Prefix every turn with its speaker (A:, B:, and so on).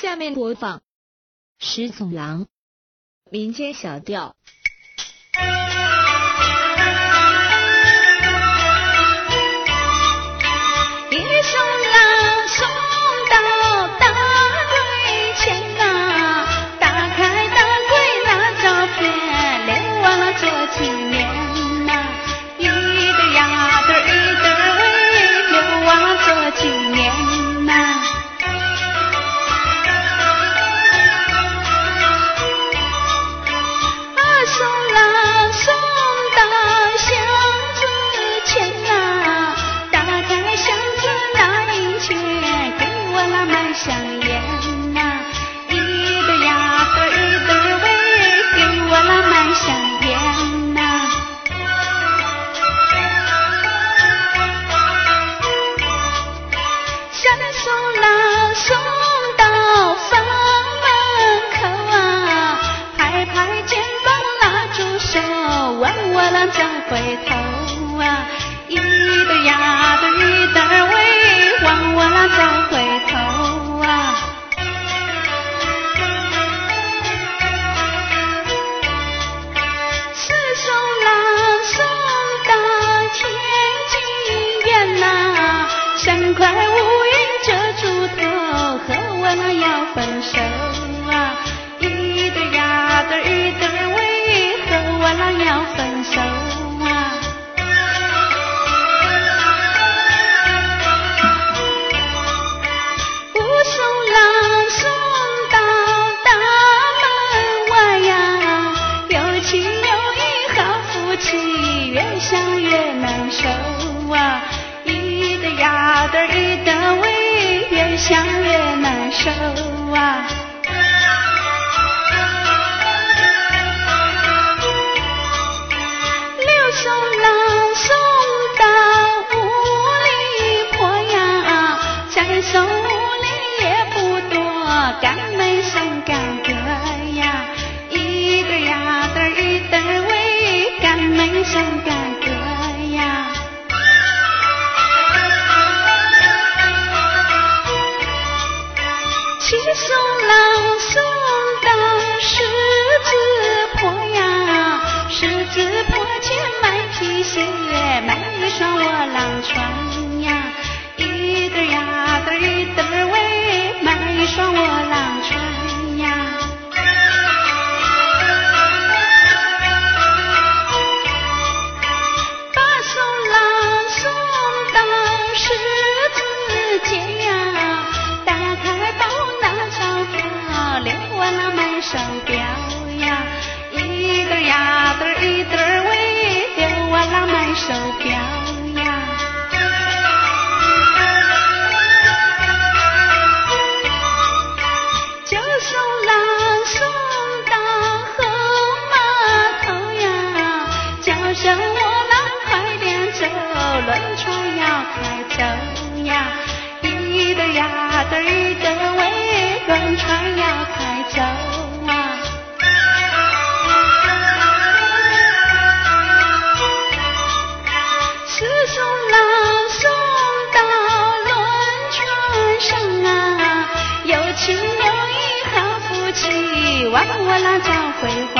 A: 下面播放《石总郎》民间小调。
B: 快乌云遮住头，和我那要分手。手啊买一双我郎穿呀，一对呀对一对喂，买一双我郎穿呀。把手拉上到十字街呀，打开包拿钞票，留我那买手表呀。手表。那叫辉煌。